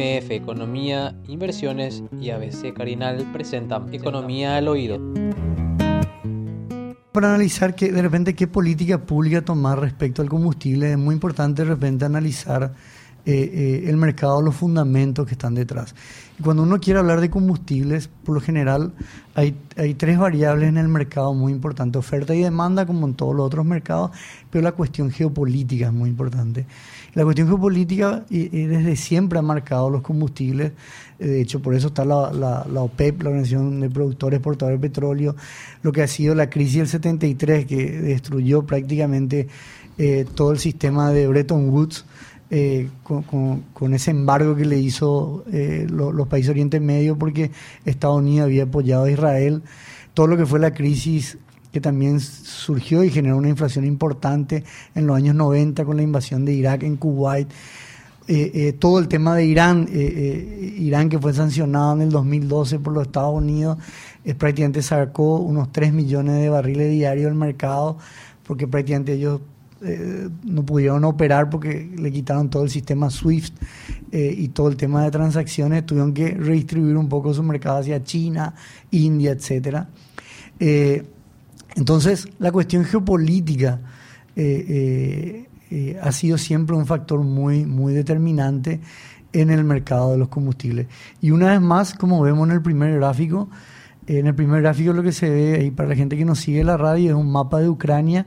MF Economía, Inversiones y ABC Carinal presentan Economía al Oído. Para analizar que de repente qué política pública tomar respecto al combustible, es muy importante de repente analizar eh, eh, el mercado, los fundamentos que están detrás. Y cuando uno quiere hablar de combustibles, por lo general hay, hay tres variables en el mercado muy importantes, oferta y demanda como en todos los otros mercados, pero la cuestión geopolítica es muy importante. La cuestión geopolítica y, desde siempre ha marcado los combustibles, eh, de hecho por eso está la, OPEP, la Organización de Productores Exportadores de Petróleo, lo que ha sido la crisis del 73 que destruyó prácticamente todo el sistema de Bretton Woods, eh, con, ese embargo que le hizo eh, los países Oriente Medio porque Estados Unidos había apoyado a Israel, todo lo que fue la crisis que también surgió y generó una inflación importante en los años 90 con la invasión de Irak en Kuwait. Eh, todo el tema de Irán, Irán que fue sancionado en el 2012 por los Estados Unidos, prácticamente sacó unos 3 millones de barriles diarios del mercado, porque prácticamente ellos eh, no pudieron operar porque le quitaron todo el sistema SWIFT eh, y todo el tema de transacciones, tuvieron que redistribuir un poco su mercado hacia China, India, etcétera. Eh, entonces, la cuestión geopolítica ha sido siempre un factor muy, muy determinante en el mercado de los combustibles. Y una vez más, como vemos en el primer gráfico, en el primer gráfico lo que se ve ahí para la gente que nos sigue la radio es un mapa de Ucrania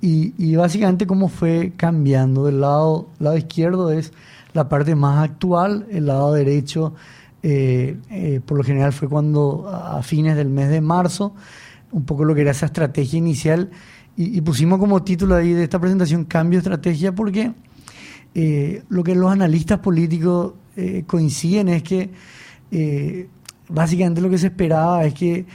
y, básicamente cómo fue cambiando. Del lado, lado izquierdo es la parte más actual, el lado derecho eh, eh, por lo general fue cuando a fines del mes de marzo, un poco lo que era esa estrategia inicial, y, pusimos como título ahí de esta presentación Cambio Estrategia porque eh, lo que los analistas políticos coinciden es que básicamente lo que se esperaba es que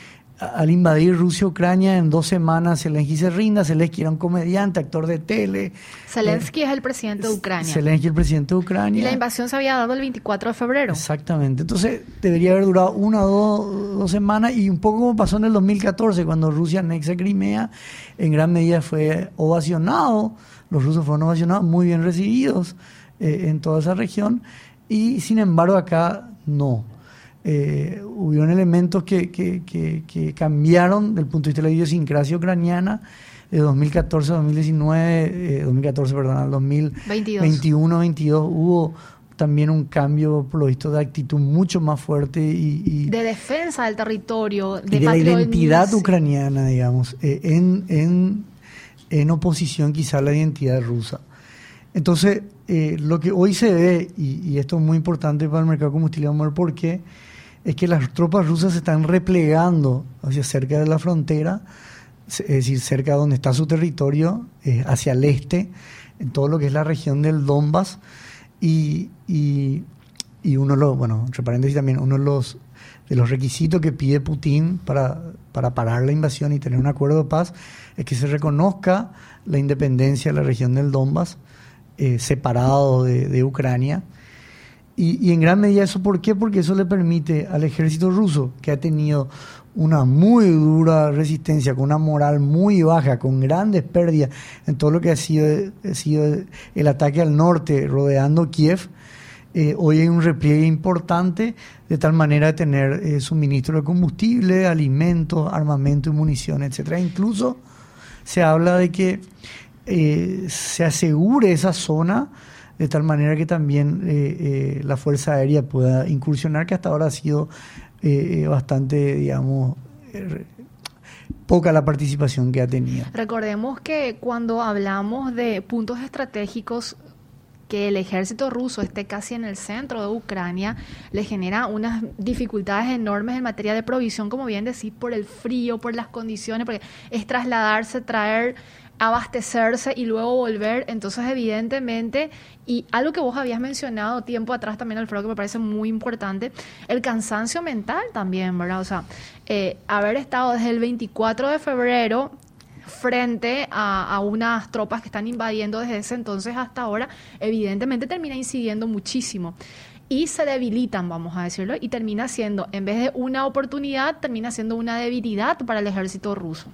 al invadir Rusia-Ucrania en dos semanas Zelensky se rinda, Zelensky era un comediante, actor de tele. Zelensky es el presidente de Ucrania. Zelensky el presidente de Ucrania. Y la invasión se había dado el 24 de febrero. Exactamente. Entonces debería haber durado una o dos, semanas y un poco como pasó en el 2014 cuando Rusia anexa Crimea, en gran medida fue ovacionado, los rusos fueron ovacionados, muy bien recibidos eh, en toda esa región y sin embargo acá no eh, hubieron elementos que, que, que, cambiaron del punto de vista de la idiosincrasia ucraniana de 2014 a 2019, 2014, perdón, al 2021, 22 hubo también un cambio, por lo visto, de actitud mucho más fuerte y... de defensa del territorio, de, la identidad ucraniana, digamos, eh, en, en, en, oposición quizá a la identidad rusa. Entonces, eh, lo que hoy se ve, y, y, esto es muy importante para el mercado combustible, vamos a ver por qué, es que las tropas rusas se están replegando hacia cerca de la frontera, es decir, cerca de donde está su territorio, eh, hacia el este, en todo lo que es la región del Donbass, y, y, uno lo, bueno, entre paréntesis también, uno de los, de los requisitos que pide Putin para, para parar la invasión y tener un acuerdo de paz es que se reconozca la independencia de la región del Donbass, eh, separado de Ucrania, y, en gran medida eso, ¿por qué? Porque eso le permite al ejército ruso, que ha tenido una muy dura resistencia, con una moral muy baja, con grandes pérdidas en todo lo que ha sido, sido el ataque al norte rodeando Kiev, eh, hoy hay un repliegue importante de tal manera de tener eh, suministro de combustible, alimentos, armamento y munición, etcétera. Incluso se habla de que eh, se asegure esa zona de tal manera que también eh, eh, la Fuerza Aérea pueda incursionar, que hasta ahora ha sido eh, bastante, digamos, poca la participación que ha tenido. Recordemos que cuando hablamos de puntos estratégicos, que el ejército ruso esté casi en el centro de Ucrania le genera unas dificultades enormes en materia de provisión, como bien decís, por el frío, por las condiciones, porque es trasladarse, traer abastecerse y luego volver. Entonces, evidentemente, y algo que vos habías mencionado tiempo atrás también, Alfredo, que me parece muy importante, el cansancio mental también, ¿verdad? O sea, eh, haber estado desde el 24 de febrero frente a, a, unas tropas que están invadiendo desde ese entonces hasta ahora, evidentemente termina incidiendo muchísimo. Y se debilitan, vamos a decirlo, y termina siendo, en vez de una oportunidad, termina siendo una debilidad para el ejército ruso.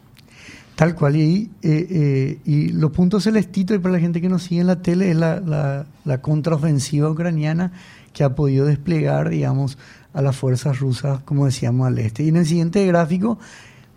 Tal cual, y, eh, eh, y los puntos celestitos, y para la gente que nos sigue en la tele, es la, la, contraofensiva ucraniana que ha podido desplegar, digamos, a las fuerzas rusas, como decíamos, al este. Y en el siguiente gráfico,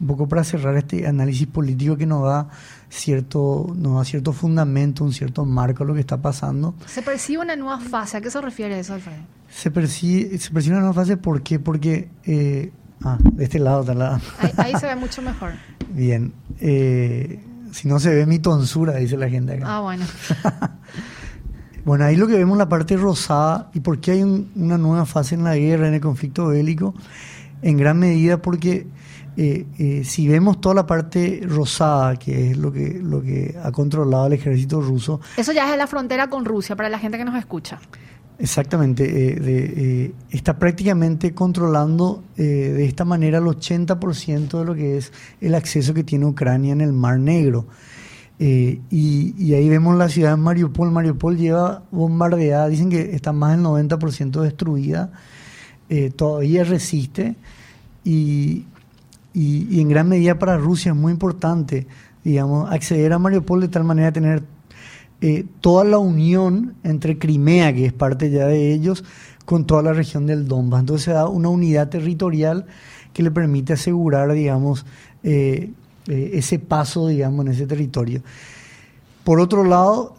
un poco para cerrar este análisis político que nos da cierto, nos da cierto fundamento, un cierto marco a lo que está pasando. Se percibe una nueva fase, ¿a qué se refiere eso, Alfredo? Se percibe, se percibe una nueva fase, ¿por qué? Porque, eh, ah, de este lado, de lado. Ahí, se ve mucho mejor. Bien, eh, si no se ve mi tonsura, dice la gente acá. Ah, bueno. bueno, ahí lo que vemos la parte rosada y por qué hay una nueva fase en la guerra, en el conflicto bélico, en gran medida porque eh, eh, si vemos toda la parte rosada, que es lo que, lo que ha controlado el ejército ruso. Eso ya es la frontera con Rusia, para la gente que nos escucha. Exactamente, eh, está prácticamente controlando de esta manera el 80% de lo que es el acceso que tiene Ucrania en el Mar Negro. Y, y, ahí vemos la ciudad de Mariupol. Mariupol lleva bombardeada, dicen que está más del 90% destruida, todavía resiste. Y, en gran medida para Rusia es muy importante, digamos, acceder a Mariupol de tal manera de tener eh, toda la unión entre Crimea, que es parte ya de ellos, con toda la región del Donbass. Entonces se da una unidad territorial que le permite asegurar, digamos, eh, eh, ese paso, digamos, en ese territorio. Por otro lado,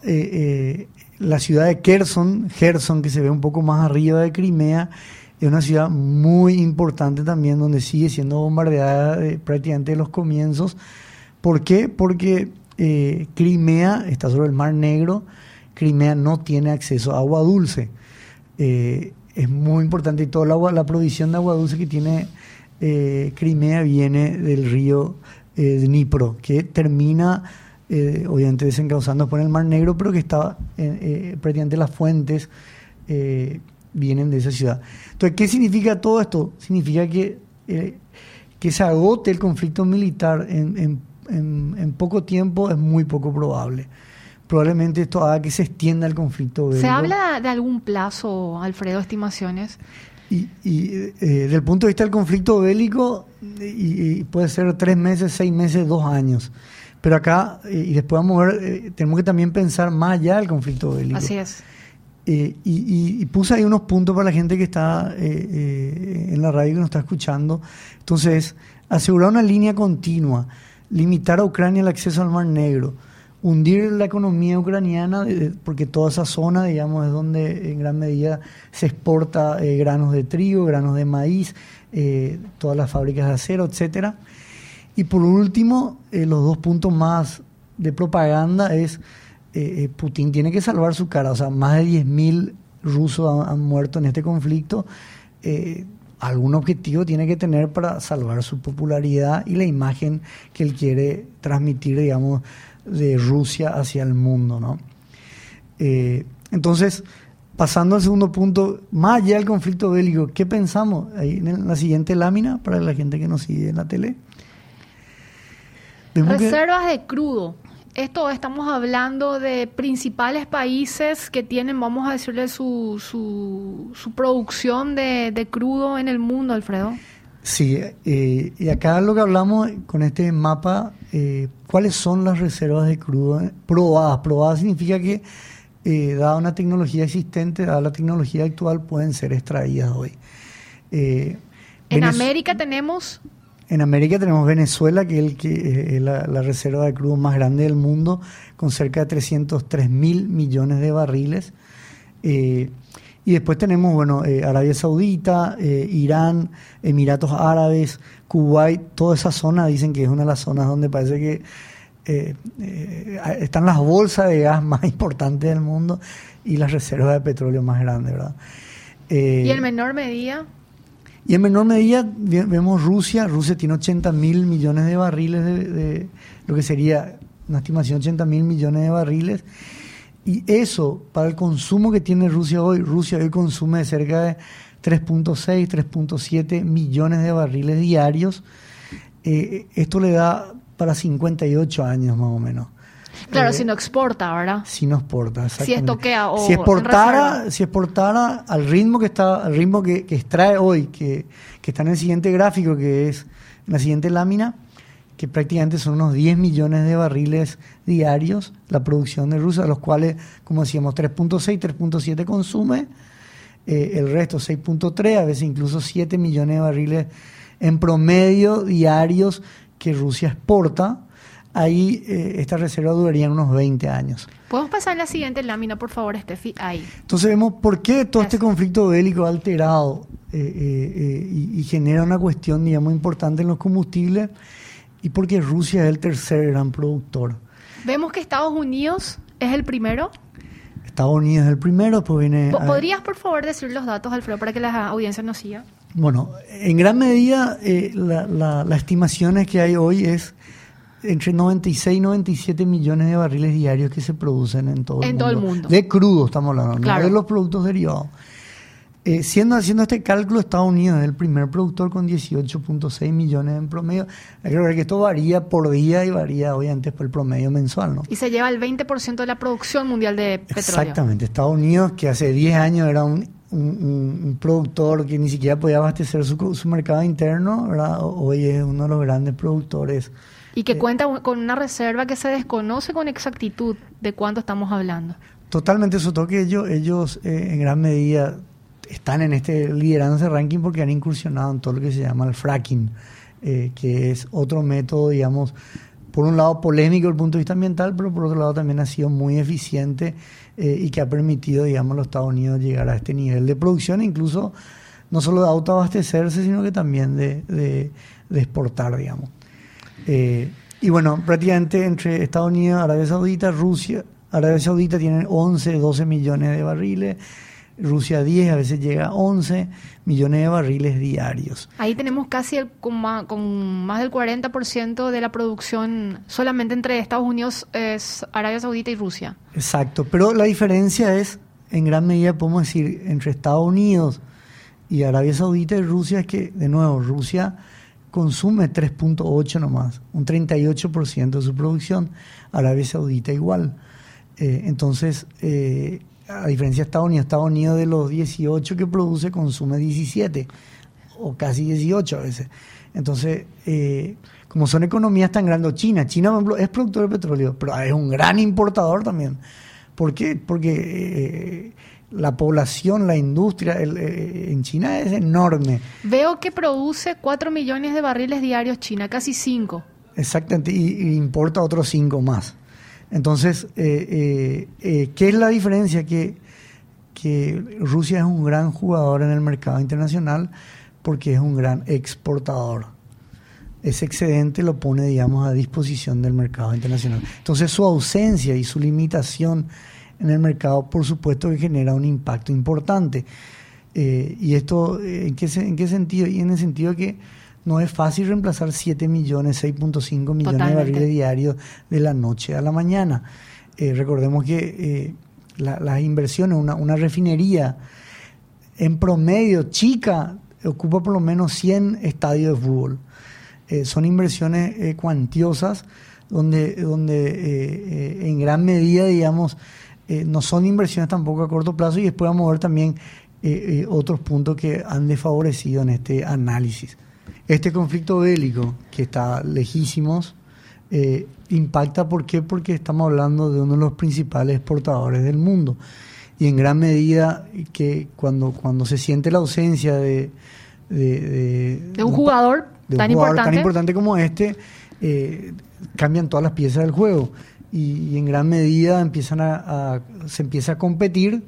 la ciudad de Kherson, Kherson, que se ve un poco más arriba de Crimea, es una ciudad muy importante también, donde sigue siendo bombardeada prácticamente de los comienzos. ¿Por qué? Porque eh, Crimea está sobre el Mar Negro, Crimea no tiene acceso a agua dulce. Eh, es muy importante y toda la, la provisión de agua dulce que tiene eh, Crimea viene del río Dnipro, que termina obviamente desencauzando por el Mar Negro, pero que está prácticamente las fuentes vienen de esa ciudad. Entonces, ¿qué significa todo esto? Significa que, que se agote el conflicto militar en, poco tiempo es muy poco probable. Probablemente esto haga que se extienda el conflicto bélico. ¿Se habla de algún plazo, Alfredo, estimaciones? Y, y eh, desde el punto de vista del conflicto bélico, y, puede ser tres meses, seis meses, dos años. Pero acá, eh, y después vamos a ver, tenemos que también pensar más allá del conflicto bélico. Así es. Eh, y, puse ahí unos puntos para la gente que está eh, eh, en la radio que nos está escuchando. Entonces, asegurar una línea continua, limitar a Ucrania el acceso al Mar Negro, hundir la economía ucraniana, porque toda esa zona, digamos, es donde en gran medida se exporta granos de trigo, granos de maíz, todas las fábricas de acero, etcétera. Y por último, los dos puntos más de propaganda es eh, eh, Putin tiene que salvar su cara. O sea, más de 10.000 rusos han, muerto en este conflicto. Eh, algún objetivo tiene que tener para salvar su popularidad y la imagen que él quiere transmitir, digamos, de Rusia hacia el mundo, ¿no? entonces, pasando al segundo punto, más allá del conflicto bélico, ¿qué pensamos? Ahí en la siguiente lámina, para la gente que nos sigue en la tele. Reservas de crudo esto estamos hablando de principales países que tienen, vamos a decirle, su, su, producción de, crudo en el mundo, Alfredo. Sí, eh, y acá lo que hablamos con este mapa, eh, ¿cuáles son las reservas de crudo probadas? Probadas significa que, eh, dada una tecnología existente, dada la tecnología actual, pueden ser extraídas hoy. en América tenemos en América tenemos Venezuela, que es, el que, la, reserva de crudo más grande del mundo, con cerca de 303 mil millones de barriles. Eh, y después tenemos, bueno, eh, Arabia Saudita, eh, Irán, Emiratos Árabes, Kuwait, toda esa zona dicen que es una de las zonas donde parece que están las bolsas de gas más importantes del mundo y las reservas de petróleo más grandes, ¿verdad? ¿Y en menor medida? Y en menor medida vemos Rusia. Rusia tiene 80 mil millones de barriles de, lo que sería una estimación de 80 mil millones de barriles. Y eso, para el consumo que tiene Rusia hoy, Rusia hoy consume cerca de 3.6, 3.7 millones de barriles diarios. Eh, esto le da para 58 años más o menos. Claro, eh, si no exporta, ¿verdad? Si no exporta, Si estoquea o si exportara, si exportara al ritmo que está, al ritmo que, extrae hoy, que, está en el siguiente gráfico, que es en la siguiente lámina, que prácticamente son unos 10 millones de barriles diarios la producción de Rusia, los cuales, como decíamos, 3.6, 3.7 consume, eh, el resto 6.3, a veces incluso 7 millones de barriles en promedio diarios que Rusia exporta. Ahí eh, esta reserva duraría unos 20 años. ¿Podemos pasar a la siguiente lámina, por favor, Steffi? Ahí. Entonces vemos por qué todo este conflicto bélico ha alterado eh, y, y genera una cuestión, digamos, importante en los combustibles y porque Rusia es el tercer gran productor. Vemos que Estados Unidos es el primero. Estados Unidos es el primero, pues viene... ¿Podrías, por favor, decir los datos, Alfredo, para que la audiencia nos siga? Bueno, en gran medida, eh, la, la, las estimaciones que hay hoy es entre 96 y 97 millones de barriles diarios que se producen en todo, en el, todo mundo. el mundo. De crudo estamos hablando, claro. no de los productos derivados. Eh, siendo haciendo este cálculo, Estados Unidos es el primer productor con 18.6 millones en promedio. Hay que ver que esto varía por día y varía obviamente por el promedio mensual. ¿no? Y se lleva el 20% de la producción mundial de petróleo. Exactamente. Estados Unidos, que hace 10 años era un, un, un productor que ni siquiera podía abastecer su, su mercado interno, ¿verdad? hoy es uno de los grandes productores. Y que eh, cuenta con una reserva que se desconoce con exactitud de cuánto estamos hablando. Totalmente, eso que ellos, ellos eh, en gran medida están en este liderando ese ranking porque han incursionado en todo lo que se llama el fracking, eh, que es otro método, digamos, por un lado polémico desde el punto de vista ambiental, pero por otro lado también ha sido muy eficiente eh, y que ha permitido, digamos, a los Estados Unidos llegar a este nivel de producción, incluso no solo de autoabastecerse, sino que también de, de, de exportar, digamos. Eh, y bueno, prácticamente entre Estados Unidos, Arabia Saudita, Rusia, Arabia Saudita tienen 11, 12 millones de barriles, Rusia 10, a veces llega a 11 millones de barriles diarios. Ahí tenemos casi el, con, más, con, más, del 40% de la producción solamente entre Estados Unidos, es Arabia Saudita y Rusia. Exacto, pero la diferencia es, en gran medida podemos decir, entre Estados Unidos y Arabia Saudita y Rusia, es que, de nuevo, Rusia consume 3.8 nomás, un 38% de su producción, Arabia Saudita igual. Eh, entonces, eh, a diferencia de Estados Unidos, Estados Unidos de los 18 que produce consume 17 o casi 18 a veces. Entonces, eh, como son economías tan grandes, China, China es productor de petróleo, pero es un gran importador también. ¿Por qué? Porque la población, la industria el, eh, en China es enorme. Veo que produce 4 millones de barriles diarios China, casi 5. Exactamente, y, y importa otros 5 más. Entonces, eh, eh, eh, ¿qué es la diferencia? Que, que Rusia es un gran jugador en el mercado internacional porque es un gran exportador. Ese excedente lo pone, digamos, a disposición del mercado internacional. Entonces, su ausencia y su limitación en el mercado, por supuesto, que genera un impacto importante. Eh, ¿Y esto ¿en qué, en qué sentido? Y en el sentido que no es fácil reemplazar 7 millones, 6.5 millones Totalmente. de barriles diarios de la noche a la mañana. Eh, recordemos que eh, la, las inversiones, una, una, refinería en promedio chica ocupa por lo menos 100 estadios de fútbol. Eh, son inversiones eh, cuantiosas donde, donde en gran medida, digamos, no son inversiones tampoco a corto plazo y después vamos a ver también otros puntos que han desfavorecido en este análisis. Este conflicto bélico, que está lejísimos, eh, impacta ¿por qué? Porque estamos hablando de uno de los principales exportadores del mundo. Y en gran medida que cuando, cuando se siente la ausencia de... De, de, de un, jugador, de un tan, jugador importante. tan importante como este, eh, cambian todas las piezas del juego. Y, en gran medida empiezan a, se empieza a competir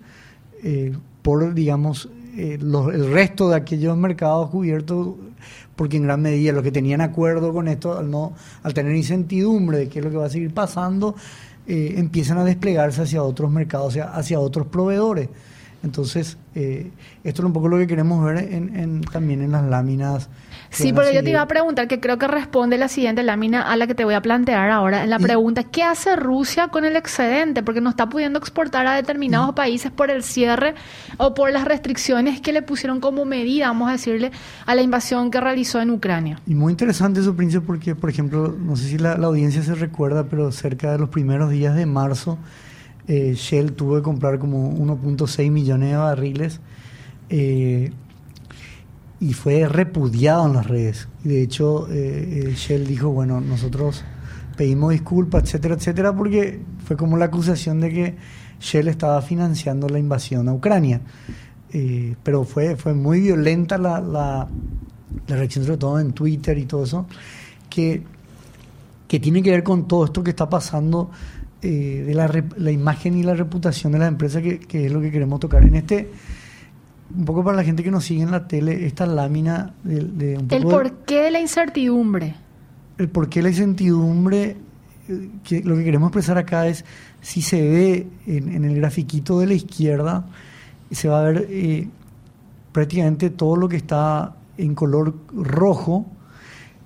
eh, por, digamos, eh, el resto de aquellos mercados cubiertos porque en gran medida los que tenían acuerdo con esto, al, no, al tener incertidumbre de qué es lo que va a seguir pasando, eh, empiezan a desplegarse hacia otros mercados, hacia, hacia otros proveedores. Entonces, eh, esto es un poco lo que queremos ver en, en, también en las láminas. Sí, pero yo te iba a preguntar, que creo que responde la siguiente lámina a la que te voy a plantear ahora, en la y, pregunta, ¿qué hace Rusia con el excedente? Porque no está pudiendo exportar a determinados países por el cierre o por las restricciones que le pusieron como medida, vamos a decirle, a la invasión que realizó en Ucrania. Y muy interesante eso, Príncipe, porque, por ejemplo, no sé si la, la audiencia se recuerda, pero cerca de los primeros días de marzo, eh, Shell tuvo que comprar como 1.6 millones de barriles. Eh, y fue repudiado en las redes. De hecho, eh, Shell dijo, bueno, nosotros pedimos disculpas, etcétera, etcétera, porque fue como la acusación de que Shell estaba financiando la invasión a Ucrania. Pero fue, fue muy violenta la, la, reacción, sobre todo en Twitter y todo eso, que, que tiene que ver con todo esto que está pasando de la, la, imagen y la reputación de la empresa, que, que es lo que queremos tocar. En este un poco para la gente que nos sigue en la tele, esta lámina de, un poco El porqué de, la incertidumbre. El porqué de la incertidumbre, eh, que lo que queremos expresar acá es, si se ve en, el grafiquito de la izquierda, se va a ver eh, prácticamente todo lo que está en color rojo.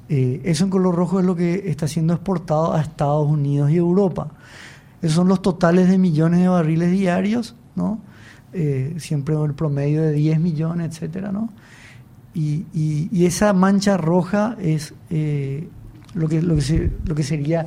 Eh, eso en color rojo es lo que está siendo exportado a Estados Unidos y Europa. Esos son los totales de millones de barriles diarios, ¿no? eh, siempre el promedio de 10 millones, etcétera, ¿no? Y, y, esa mancha roja es eh, lo, que, lo, que lo que sería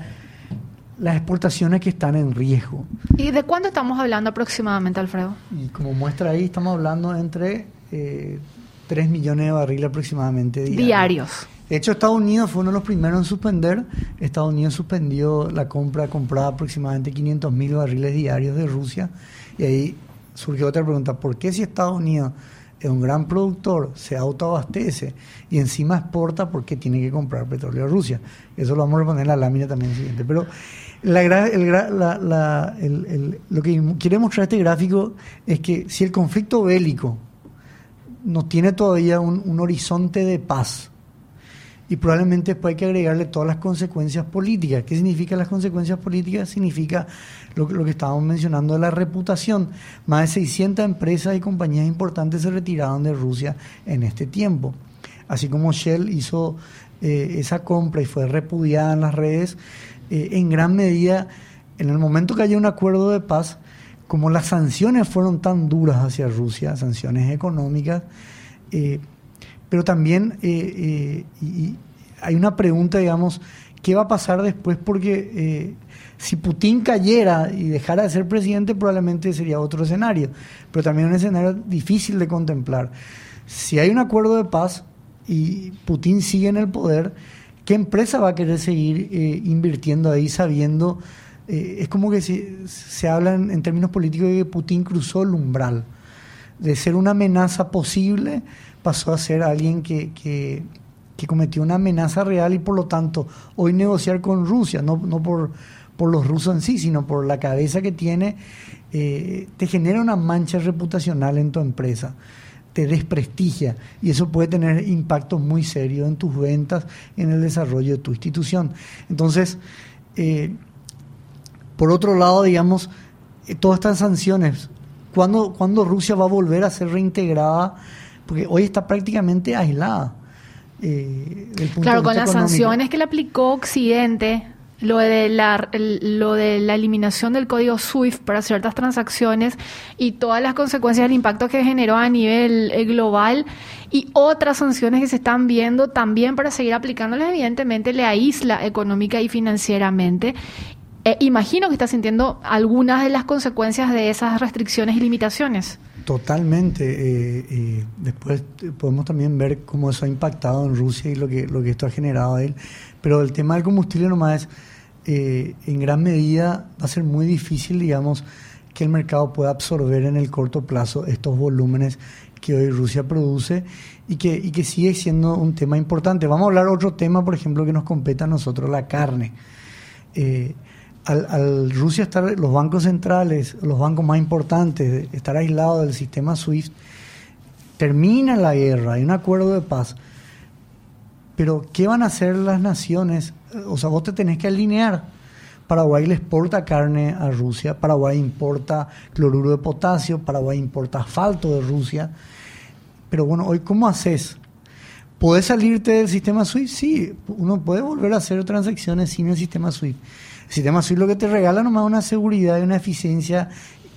las exportaciones que están en riesgo. ¿Y de cuándo estamos hablando aproximadamente, Alfredo? Y como muestra ahí, estamos hablando entre eh, 3 millones de barriles aproximadamente diarios. diarios. De hecho, Estados Unidos fue uno de los primeros en suspender. Estados Unidos suspendió la compra, compraba aproximadamente 500 mil barriles diarios de Rusia. Y ahí surge otra pregunta, ¿por qué si Estados Unidos es un gran productor, se autoabastece y encima exporta, ¿por qué tiene que comprar petróleo a Rusia? Eso lo vamos a poner en la lámina también siguiente. Pero la, lo que quiere mostrar este gráfico es que si el conflicto bélico no tiene todavía un horizonte de paz, y probablemente después hay que agregarle todas las consecuencias políticas. ¿Qué significan las consecuencias políticas? Significa lo, lo, que estábamos mencionando de la reputación. Más de 600 empresas y compañías importantes se retiraron de Rusia en este tiempo. Así como Shell hizo eh, esa compra y fue repudiada en las redes, eh, en gran medida, en el momento que haya un acuerdo de paz, como las sanciones fueron tan duras hacia Rusia, sanciones económicas, eh, pero también eh, eh, hay una pregunta, digamos, ¿qué va a pasar después? Porque eh, si Putin cayera y dejara de ser presidente, probablemente sería otro escenario, pero también un escenario difícil de contemplar. Si hay un acuerdo de paz y Putin sigue en el poder, ¿qué empresa va a querer seguir invirtiendo ahí sabiendo? es como que se, se habla en términos políticos de que Putin cruzó el umbral de ser una amenaza posible pasó a ser alguien que, que, cometió una amenaza real y por lo tanto hoy negociar con Rusia, no, no por, por los rusos en sí, sino por la cabeza que tiene, eh, te genera una mancha reputacional en tu empresa, te desprestigia y eso puede tener impactos muy serios en tus ventas, en el desarrollo de tu institución. Entonces, eh, por otro lado, digamos, eh, todas estas sanciones, ¿cuándo, ¿cuándo Rusia va a volver a ser reintegrada? Porque hoy está prácticamente aislada. Eh, claro, con las sanciones que le aplicó Occidente, lo de, la, lo de la eliminación del código SWIFT para ciertas transacciones y todas las consecuencias del impacto que generó a nivel eh, global y otras sanciones que se están viendo también para seguir aplicándolas, evidentemente le aísla económica y financieramente. Eh, imagino que está sintiendo algunas de las consecuencias de esas restricciones y limitaciones. Totalmente. Eh, eh, después podemos también ver cómo eso ha impactado en Rusia y lo que, lo que esto ha generado a él. Pero el tema del combustible nomás es, eh, en gran medida va a ser muy difícil, digamos, que el mercado pueda absorber en el corto plazo estos volúmenes que hoy Rusia produce y que, y que sigue siendo un tema importante. Vamos a hablar otro tema, por ejemplo, que nos compete a nosotros, la carne al, Rusia estar, los bancos centrales, los bancos más importantes, estar aislados del sistema SWIFT, termina la guerra, hay un acuerdo de paz. Pero, ¿qué van a hacer las naciones? O sea, vos te tenés que alinear. Paraguay le exporta carne a Rusia, Paraguay importa cloruro de potasio, Paraguay importa asfalto de Rusia. Pero bueno, hoy, ¿cómo haces? ¿Puedes salirte del sistema SWIFT? Sí, uno puede volver a hacer transacciones sin el sistema SWIFT sistema SWIFT lo que te regala nomás una seguridad y una eficiencia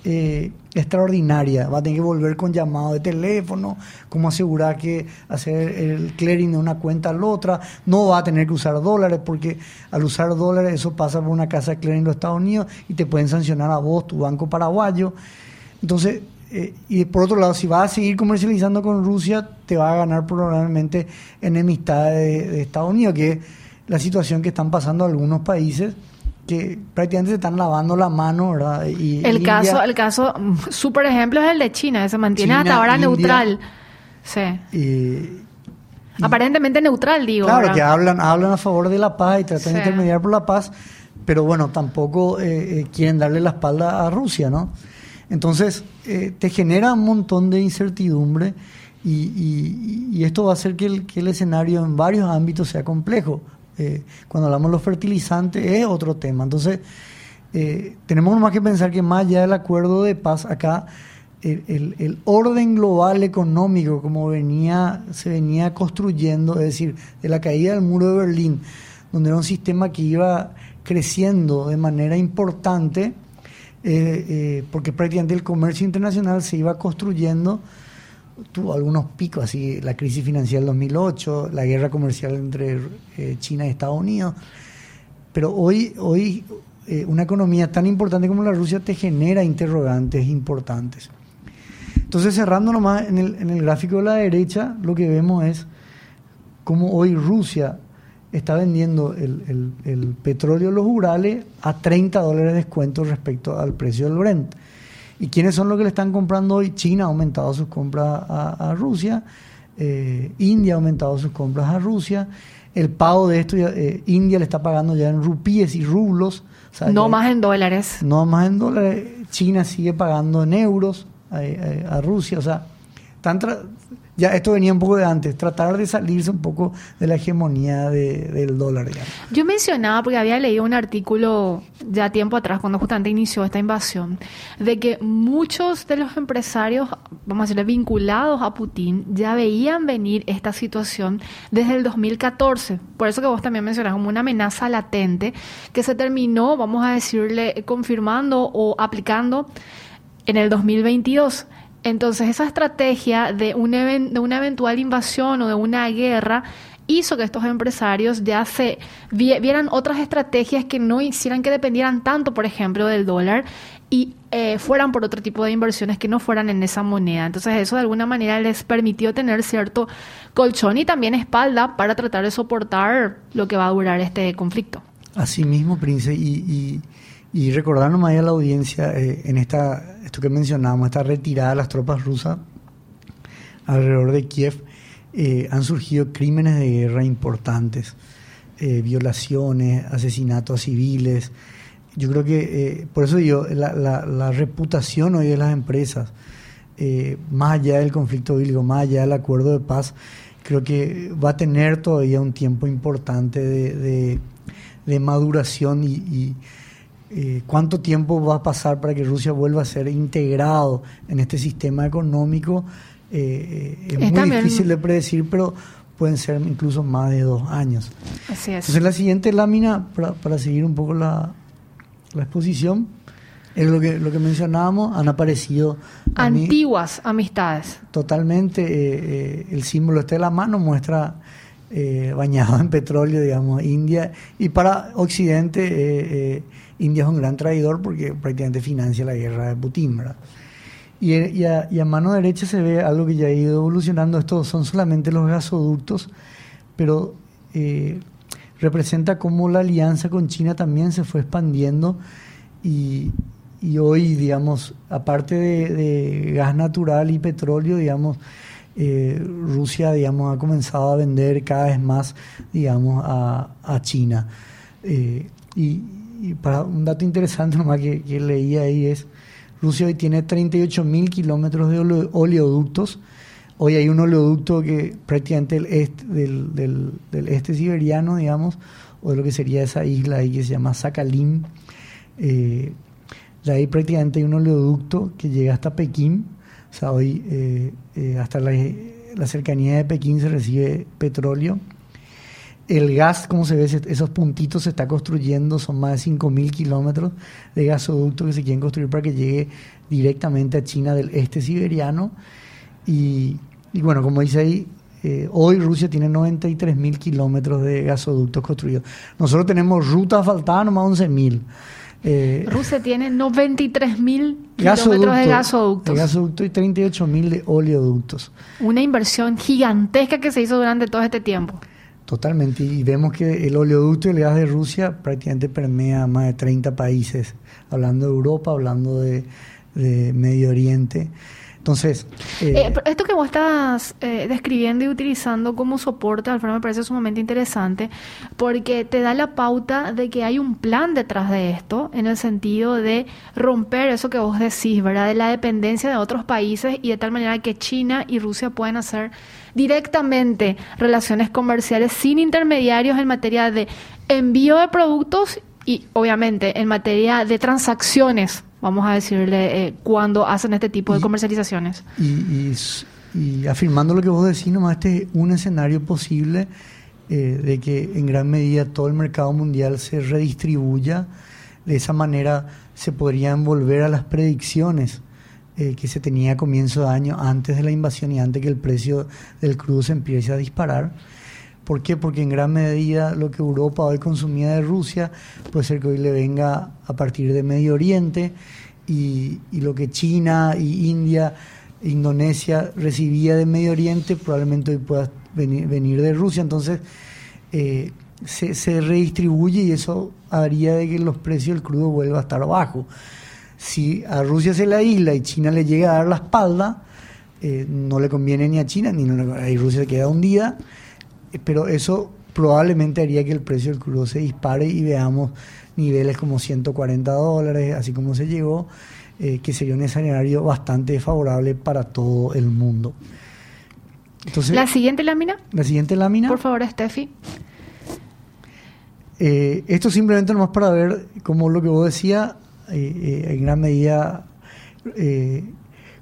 eh, extraordinaria. Va a tener que volver con llamado de teléfono, cómo asegurar que hacer el clearing de una cuenta a la otra. No va a tener que usar dólares porque al usar dólares eso pasa por una casa de clearing de los Estados Unidos y te pueden sancionar a vos, tu banco paraguayo. Entonces, eh, y por otro lado, si vas a seguir comercializando con Rusia, te va a ganar probablemente enemistad de, de Estados Unidos, que es la situación que están pasando algunos países que prácticamente se están lavando la mano, ¿verdad? Y, el caso, el caso, súper ejemplo es el de China, que se mantiene hasta ahora neutral. Sí. Aparentemente neutral, digo. Claro, que hablan, hablan a favor de la paz y tratan de intermediar por la paz, pero bueno, tampoco eh, eh, quieren darle la espalda a Rusia, ¿no? Entonces, eh, te genera un montón de incertidumbre y, y, esto va a hacer que el, que el escenario en varios ámbitos sea complejo. Eh, cuando hablamos de los fertilizantes es otro tema. Entonces, eh, tenemos más que pensar que más allá del acuerdo de paz, acá el, orden global económico como venía, se venía construyendo, es decir, de la caída del muro de Berlín, donde era un sistema que iba creciendo de manera importante, eh, porque prácticamente el comercio internacional se iba construyendo tuvo algunos picos, así la crisis financiera del 2008, la guerra comercial entre eh, China y Estados Unidos. Pero hoy, hoy eh, una economía tan importante como la Rusia te genera interrogantes importantes. Entonces, cerrando nomás en el, en el gráfico de la derecha, lo que vemos es cómo hoy Rusia está vendiendo el, el, el petróleo los Urales a 30 dólares de descuento respecto al precio del Brent. ¿Y quiénes son los que le están comprando hoy? China ha aumentado sus compras a, Rusia, eh, India ha aumentado sus compras a Rusia, el pago de esto, eh, India le está pagando ya en rupíes y rublos. no más en dólares. No más en dólares. China sigue pagando en euros a, a Rusia. O sea, están ya esto venía un poco de antes, tratar de salirse un poco de la hegemonía del dólar. Yo mencionaba, porque había leído un artículo ya tiempo atrás, cuando justamente inició esta invasión, de que muchos de los empresarios, vamos a decirle, vinculados a Putin, ya veían venir esta situación desde el 2014. Por eso que vos también mencionás como una amenaza latente que se terminó, vamos a decirle, confirmando o aplicando en el 2022. Entonces, esa estrategia de, un de una eventual invasión o de una guerra hizo que estos empresarios ya se vieran otras estrategias que no hicieran que dependieran tanto, por ejemplo, del dólar y eh, fueran por otro tipo de inversiones que no fueran en esa moneda. Entonces eso de alguna manera les permitió tener cierto colchón y también espalda para tratar de soportar lo que va a durar este conflicto. Así mismo, Prince, y, y, recordar nomás a la audiencia eh, en esta esto que mencionábamos, esta retirada de las tropas rusas alrededor de Kiev, eh, han surgido crímenes de guerra importantes, eh, violaciones, asesinatos civiles. Yo creo que, por eso digo, la, reputación hoy de las empresas, más allá del conflicto bélico, más allá del acuerdo de paz, creo que va a tener todavía un tiempo importante de, de, maduración y eh, cuánto tiempo va a pasar para que Rusia vuelva a ser integrado en este sistema económico. Eh, eh, es, muy difícil de predecir, pero pueden ser incluso más de dos años. Así es. Entonces la siguiente lámina, para, seguir un poco la, exposición, es lo que, lo que mencionábamos, han aparecido... Antiguas amistades. Totalmente, el símbolo este de la mano muestra bañado en petróleo, digamos, India, y para Occidente India es un gran traidor porque prácticamente financia la guerra de Putin, ¿verdad? Y, a, mano derecha se ve algo que ya ha ido evolucionando. Estos son solamente los gasoductos, pero eh, representa cómo la alianza con China también se fue expandiendo y, hoy, digamos, aparte de, gas natural y petróleo, digamos, eh, Rusia, digamos, ha comenzado a vender cada vez más, digamos, a, China. Eh, y, y para un dato interesante nomás que, que leí ahí es, Rusia hoy tiene 38 mil kilómetros de oleoductos. Hoy hay un oleoducto que prácticamente el este, del, del, este siberiano, digamos, o de lo que sería esa isla ahí que se llama Sakhalin. Eh, de ahí prácticamente hay un oleoducto que llega hasta Pekín. O sea, hoy eh, eh, hasta la, la cercanía de Pekín se recibe petróleo el gas, como se ve, esos puntitos se está construyendo, son más de 5.000 kilómetros de gasoducto que se quieren construir para que llegue directamente a China del este siberiano. Y, bueno, como dice ahí, eh, hoy Rusia tiene 93.000 kilómetros de gasoductos construidos. Nosotros tenemos ruta asfaltada nomás 11.000. Eh, Rusia tiene 93 mil kilómetros de gasoductos. De gasoducto y 38 mil de oleoductos. Una inversión gigantesca que se hizo durante todo este tiempo. Totalmente, y vemos que el oleoducto y el gas de Rusia prácticamente permea más de 30 países, hablando de Europa, hablando de, de Medio Oriente. Entonces... Eh, eh, esto que vos estás eh, describiendo y utilizando como soporte, Alfredo, me parece sumamente interesante porque te da la pauta de que hay un plan detrás de esto en el sentido de romper eso que vos decís, ¿verdad? De la dependencia de otros países y de tal manera que China y Rusia pueden hacer directamente relaciones comerciales sin intermediarios en materia de envío de productos y obviamente en materia de transacciones vamos a decirle, eh, cuando hacen este tipo de comercializaciones. Y, afirmando lo que vos decís, nomás este es un escenario posible eh, de que en gran medida todo el mercado mundial se redistribuya. De esa manera se podrían volver a las predicciones eh, que se tenía a comienzo de año, antes de la invasión y antes que el precio del crudo se empiece a disparar. ¿Por qué? Porque en gran medida lo que Europa hoy consumía de Rusia puede ser que hoy le venga a partir de Medio Oriente y, lo que China y India, Indonesia recibía de Medio Oriente probablemente hoy pueda venir, de Rusia. Entonces eh, se, redistribuye y eso haría de que los precios del crudo vuelvan a estar bajos. Si a Rusia se la isla y China le llega a dar la espalda, eh, no le conviene ni a China ni a Rusia se queda hundida pero eso probablemente haría que el precio del crudo se dispare y veamos niveles como 140 dólares, así como se llegó, eh, que sería un escenario bastante favorable para todo el mundo. Entonces, la siguiente lámina. La siguiente lámina. Por favor, Steffi. Eh, esto simplemente nomás para ver cómo lo que vos decías, eh, en gran medida,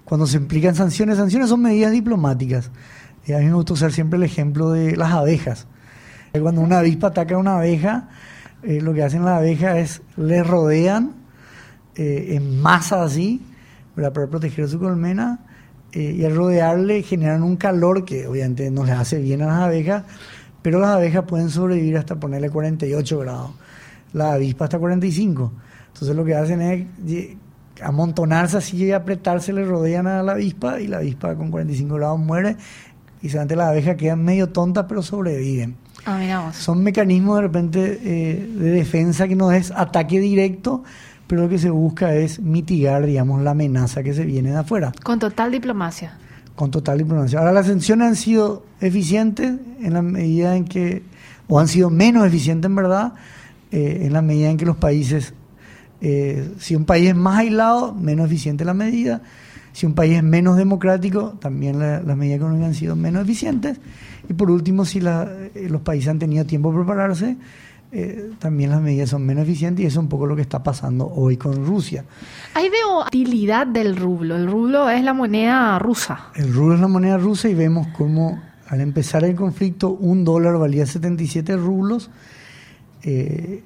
cuando se implican sanciones, sanciones son medidas diplomáticas. Y a mí me gusta usar siempre el ejemplo de las abejas. Cuando una avispa ataca a una abeja, eh, lo que hacen las abejas es le rodean eh, en masa así para proteger su colmena eh, y al rodearle generan un calor que obviamente no les hace bien a las abejas, pero las abejas pueden sobrevivir hasta ponerle 48 grados, la avispa hasta 45. Entonces lo que hacen es amontonarse así y apretarse, le rodean a la avispa y la avispa con 45 grados muere y solamente las abejas quedan medio tontas pero sobreviven. Ah, Son mecanismos de repente eh, de defensa que no es ataque directo, pero lo que se busca es mitigar, digamos, la amenaza que se viene de afuera. Con total diplomacia. Con total diplomacia. Ahora, las sanciones han sido eficientes en la medida en que, o han sido menos eficientes en verdad, eh, en la medida en que los países, eh, si un país es más aislado, menos eficiente la medida si un país es menos democrático, también las medidas económicas han sido menos eficientes. Y por último, si eh, los países han tenido tiempo para prepararse, eh, también las medidas son menos eficientes y eso es un poco lo que está pasando hoy con Rusia. Hay de utilidad del rublo. El rublo es la moneda rusa. El rublo es la moneda rusa y vemos cómo al empezar el conflicto un dólar valía 77 rublos. Eh,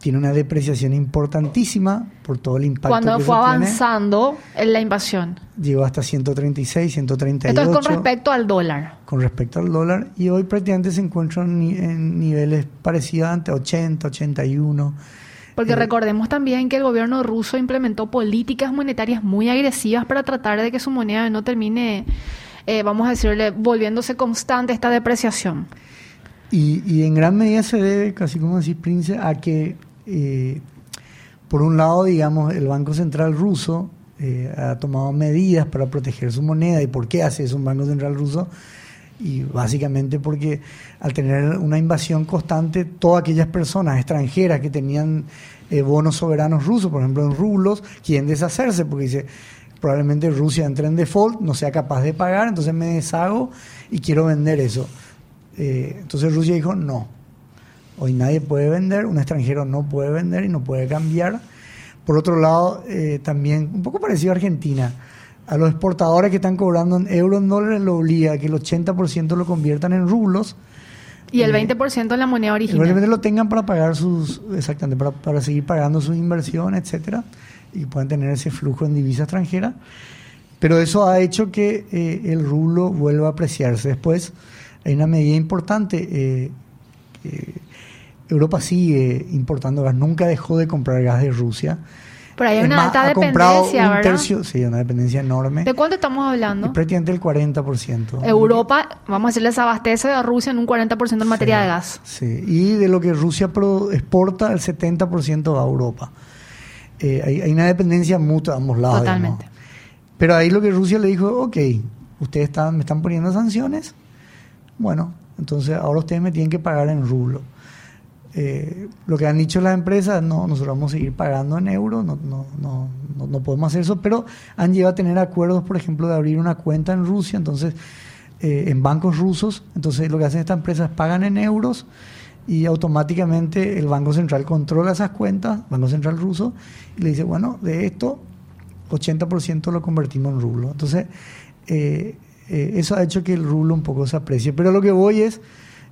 tiene una depreciación importantísima por todo el impacto Cuando fue avanzando en la invasión. Llegó hasta 136, 138. Esto es con respecto al dólar. Con respecto al dólar. Y hoy prácticamente se encuentra en, niveles parecidos ante 80, 81. Porque eh, recordemos también que el gobierno ruso implementó políticas monetarias muy agresivas para tratar de que su moneda no termine, eh, vamos a decirle, volviéndose constante esta depreciación. Y, y en gran medida se debe, casi como decís, Prince, a que eh, por un lado, digamos, el Banco Central ruso eh, ha tomado medidas para proteger su moneda. ¿Y por qué hace eso un Banco Central ruso? Y básicamente porque al tener una invasión constante, todas aquellas personas extranjeras que tenían eh, bonos soberanos rusos, por ejemplo en rublos, quieren deshacerse porque dice, probablemente Rusia entre en default, no sea capaz de pagar, entonces me deshago y quiero vender eso. entonces Rusia dijo, no, Hoy nadie puede vender, un extranjero no puede vender y no puede cambiar. Por otro lado, eh, también, un poco parecido a Argentina, a los exportadores que están cobrando en euros, en dólares, lo obliga a que el 80% lo conviertan en rublos. Y el 20% en la moneda original. Probablemente lo tengan para pagar sus, exactamente, para, para seguir pagando sus inversiones, etcétera, y puedan tener ese flujo en divisa extranjera. Pero eso ha hecho que eh, el rublo vuelva a apreciarse. Después, hay una medida importante. Eh, Europa sigue importando gas, nunca dejó de comprar gas de Rusia. Pero hay una más, alta ha comprado dependencia, un ¿verdad? tercio, sí, una dependencia enorme. ¿De cuánto estamos y hablando? prácticamente el 40%. Europa, vamos a decirles, abastece a Rusia en un 40% en materia Sí, de gas. Sí, y de lo que Rusia pro- exporta, el 70% va a Europa. Eh, hay, hay una dependencia mutua a ambos lados. Totalmente. digamos. Pero ahí lo que Rusia le dijo, ok, ustedes están, me están poniendo sanciones, bueno, entonces ahora ustedes me tienen que pagar en rublo. Eh, lo que han dicho las empresas, no, nosotros vamos a seguir pagando en euros, no, no, no, no, podemos hacer eso, pero han llegado a tener acuerdos, por ejemplo, de abrir una cuenta en Rusia, entonces, eh, en bancos rusos, entonces lo que hacen estas empresas pagan en euros y automáticamente el Banco Central controla esas cuentas, Banco Central ruso, y le dice, bueno, de esto 80% lo convertimos en rublo. Entonces, eh, eso ha hecho que el rublo un poco se aprecie. Pero lo que voy es,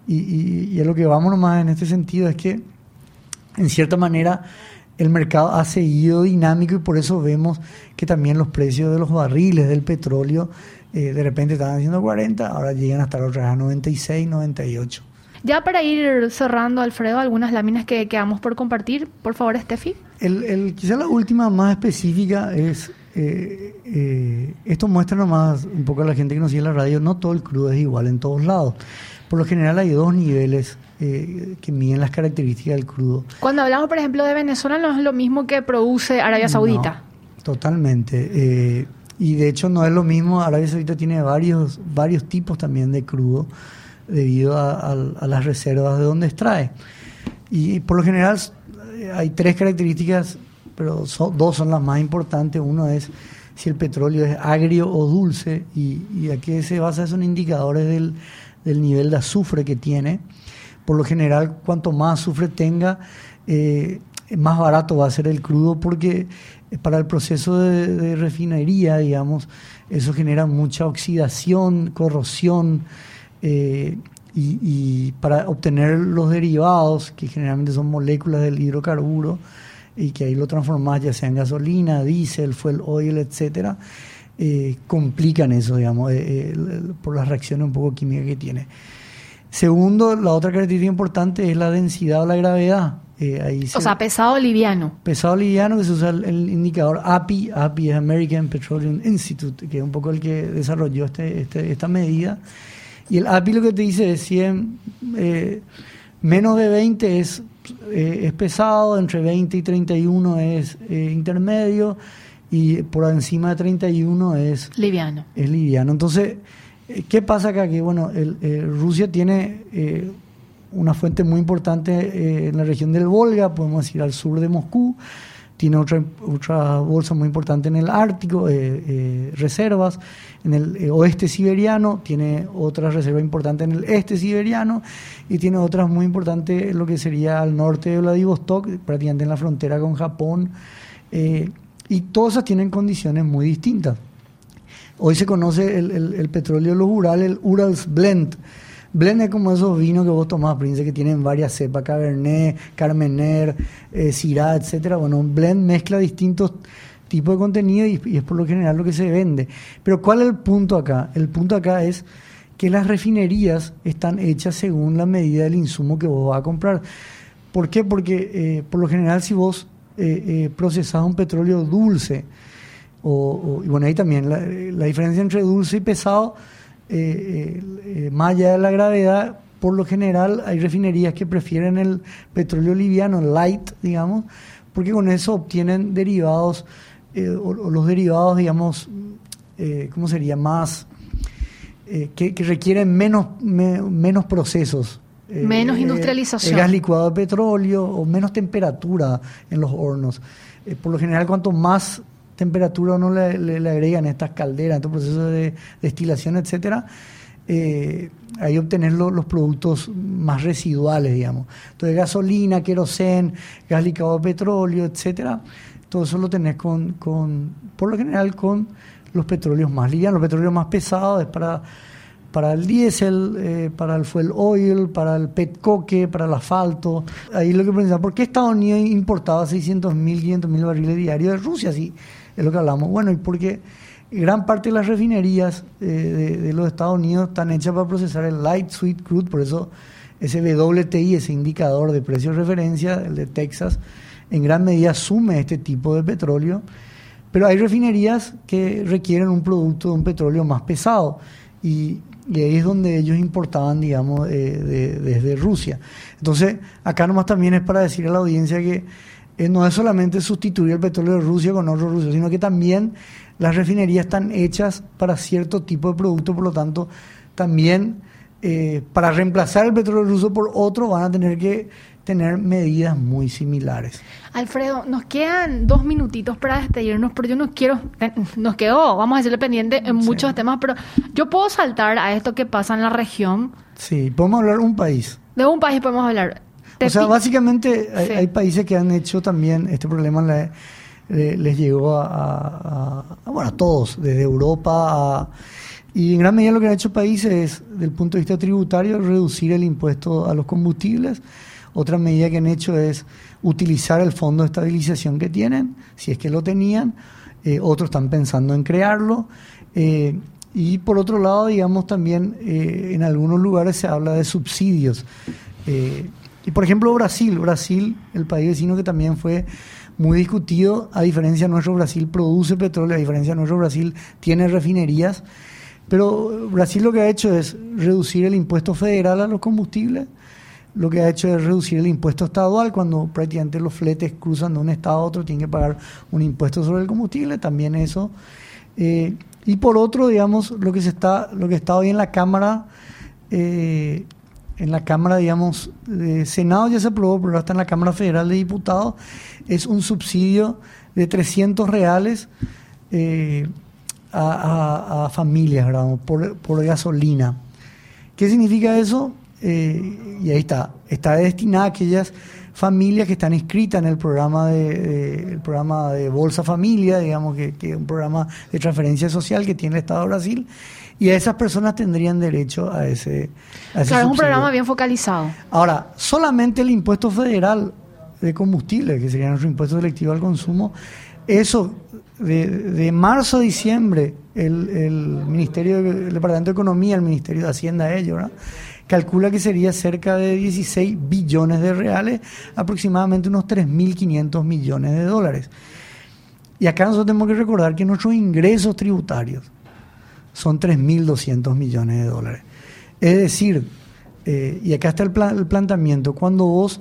y, y, y a lo que vamos nomás en este sentido, es que en cierta manera el mercado ha seguido dinámico y por eso vemos que también los precios de los barriles del petróleo eh, de repente estaban haciendo 40, ahora llegan a estar otra vez a 96, 98. Ya para ir cerrando, Alfredo, algunas láminas que quedamos por compartir, por favor, Steffi. El, el, quizá la última más específica es, eh, eh, esto muestra nomás un poco a la gente que nos sigue en la radio, no todo el crudo es igual en todos lados. Por lo general hay dos niveles eh, que miden las características del crudo. Cuando hablamos, por ejemplo, de Venezuela, no es lo mismo que produce Arabia Saudita. No, totalmente. Eh, y de hecho no es lo mismo, Arabia Saudita tiene varios, varios tipos también de crudo debido a, a, a las reservas de donde extrae. Y por lo general eh, hay tres características, pero dos son las más importantes. Uno es si el petróleo es agrio o dulce, y, y a qué se basa son indicadores del, del nivel de azufre que tiene. Por lo general, cuanto más azufre tenga, eh, más barato va a ser el crudo porque para el proceso de, refinería, digamos, eso genera mucha oxidación, corrosión, eh, y, para obtener los derivados, que generalmente son moléculas del hidrocarburo, y que ahí lo transformas ya sea en gasolina, diésel, fuel oil, etcétera, eh, complican eso, digamos, eh, el- por las reacciones un poco químicas que tiene. Segundo, la otra característica importante es la densidad o la gravedad. Eh, ahí O se- sea, pesado liviano. pesado liviano que se usa el, el indicador API, API es American Petroleum Institute, que es un poco el que desarrolló este, este- esta medida. Y el API lo que te dice es 100, eh, menos de 20 es, eh, es pesado, entre 20 y 31 es eh, intermedio y por encima de 31 es Liviano. es liviano. Entonces, eh, ¿qué pasa acá? Que bueno, el, eh, Rusia tiene eh, una fuente muy importante eh, en la región del Volga, podemos decir al sur de Moscú, tiene otra, otra bolsa muy importante en el Ártico, eh, reservas, en el oeste siberiano, tiene otra reserva importante en el este siberiano y tiene otras muy importantes en lo que sería al norte de Vladivostok, prácticamente en la frontera con Japón, y todas esas tienen condiciones muy distintas. Hoy se conoce el, el- petróleo de los Urales, el Urals Blend. Blend es como esos vinos que vos tomás, Prince, que tienen varias cepas, Cabernet, Carmener, eh, Syrah, etcétera. Bueno, un blend mezcla distintos tipos de contenido y, y es por lo general lo que se vende. Pero ¿cuál es el punto acá? El punto acá es que las refinerías están hechas según la medida del insumo que vos vas a comprar. ¿Por qué? Porque eh, por lo general si vos eh, eh, procesás un petróleo dulce, o, y bueno, ahí también la, diferencia entre dulce y pesado, eh, más allá de la gravedad, por lo general hay refinerías que prefieren el petróleo liviano, light, digamos, porque con eso obtienen derivados, o, los derivados, digamos, eh, ¿cómo sería? Más, que, requieren menos, me- menos procesos. Menos eh, industrialización. el gas licuado de petróleo o menos temperatura en los hornos. Eh, por lo general, cuanto más temperatura uno le, le- le agregan a estas calderas, a estos procesos de destilación, etcétera, eh, ahí obtener lo- los productos más residuales, digamos. Entonces, gasolina, querosén, gas licuado de petróleo, etcétera, todo eso lo tenés con, con, por lo general, con los petróleos más livianos. Los petróleos más pesados es para para el diésel, eh, para el fuel oil, para el petcoque, para el asfalto. Ahí lo que pensaba, ¿por qué Estados Unidos importaba 600 mil, 500 mil barriles diarios de Rusia? Sí, es lo que hablamos. Bueno, y porque gran parte de las refinerías eh, de, de los Estados Unidos están hechas para procesar el light sweet crude, por eso ese WTI, ese indicador de precio de referencia, el de Texas, en gran medida asume este tipo de petróleo, pero hay refinerías que requieren un producto de un petróleo más pesado y, ahí es donde ellos importaban, digamos, eh, desde Rusia. Entonces, acá nomás también es para decir a la audiencia que eh, no es solamente sustituir el petróleo de Rusia con otro ruso, sino que también las refinerías están hechas para cierto tipo de producto, por lo tanto, también eh, para reemplazar el petróleo ruso por otro van a tener que tener medidas muy similares. Alfredo, nos quedan dos minutitos para despedirnos, pero yo no quiero, nos quedó, vamos a decirle pendiente en muchos temas, pero yo puedo saltar a esto que pasa en la región. Sí, podemos hablar de un país. De un país podemos hablar. o sea, básicamente hay, países que han hecho también, este problema les llegó a, bueno, a todos, desde Europa a... Y en gran medida lo que han hecho países es, desde el punto de vista tributario, reducir el impuesto a los combustibles, otra medida que han hecho es utilizar el fondo de estabilización que tienen, si es que lo tenían, eh, otros están pensando en crearlo. Eh, y por otro lado, digamos, también eh, en algunos lugares se habla de subsidios. y por ejemplo, Brasil, Brasil, el país vecino que también fue muy discutido, a diferencia de nuestro Brasil produce petróleo, a diferencia de nuestro Brasil tiene refinerías, pero Brasil lo que ha hecho es reducir el impuesto federal a los combustibles lo que ha hecho es reducir el impuesto estadual cuando prácticamente los fletes cruzan de un estado a otro, tienen que pagar un impuesto sobre el combustible, también eso. Eh, y por otro, digamos, lo que se está, lo que está hoy en la Cámara, eh, en la Cámara, digamos, de Senado ya se aprobó, pero hasta en la Cámara Federal de Diputados, es un subsidio de 300 reales eh, a, familias, por, por gasolina. ¿Qué significa eso? Eh, y ahí está, está destinada a aquellas familias que están inscritas en el programa de, el programa de Bolsa Familia, digamos que, es un programa de transferencia social que tiene el Estado de Brasil, y a esas personas tendrían derecho a ese. A claro, es un programa bien focalizado. Ahora, solamente el impuesto federal de combustible, que sería nuestro impuesto selectivo al consumo, eso de, de marzo a diciembre, el, el Ministerio, el Departamento de Economía, el Ministerio de Hacienda, ellos, ¿verdad? Calcula que sería cerca de 16 billones de reales, aproximadamente unos 3.500 millones de dólares. Y acá nosotros tenemos que recordar que nuestros ingresos tributarios son 3.200 millones de dólares. Es decir, eh, y acá está el, el planteamiento, cuando vos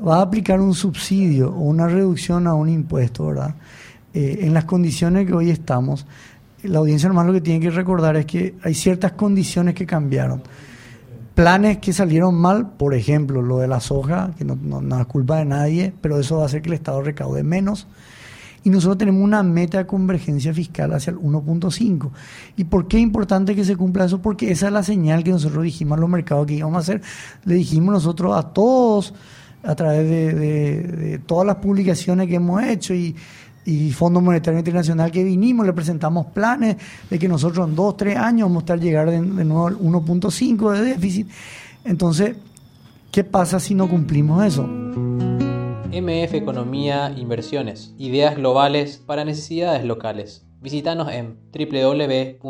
vas a aplicar un subsidio o una reducción a un impuesto, ¿verdad? Eh, en las condiciones que hoy estamos, la audiencia normal lo que tiene que recordar es que hay ciertas condiciones que cambiaron planes que salieron mal, por ejemplo, lo de la soja, que no, no, es culpa de nadie, pero eso va a hacer que el Estado recaude menos. Y nosotros tenemos una meta de convergencia fiscal hacia el 1.5. ¿Y por qué es importante que se cumpla eso? Porque esa es la señal que nosotros dijimos a los mercados que íbamos a hacer. Le dijimos nosotros a todos, a través de, de todas las publicaciones que hemos hecho y, y Fondo Monetario Internacional que vinimos, le presentamos planes de que nosotros en dos, tres años vamos a estar llegar de, nuevo al 1.5 de déficit. Entonces, ¿qué pasa si no cumplimos eso? MF Economía Inversiones, ideas globales para necesidades locales. Visítanos en www.mf.com.py.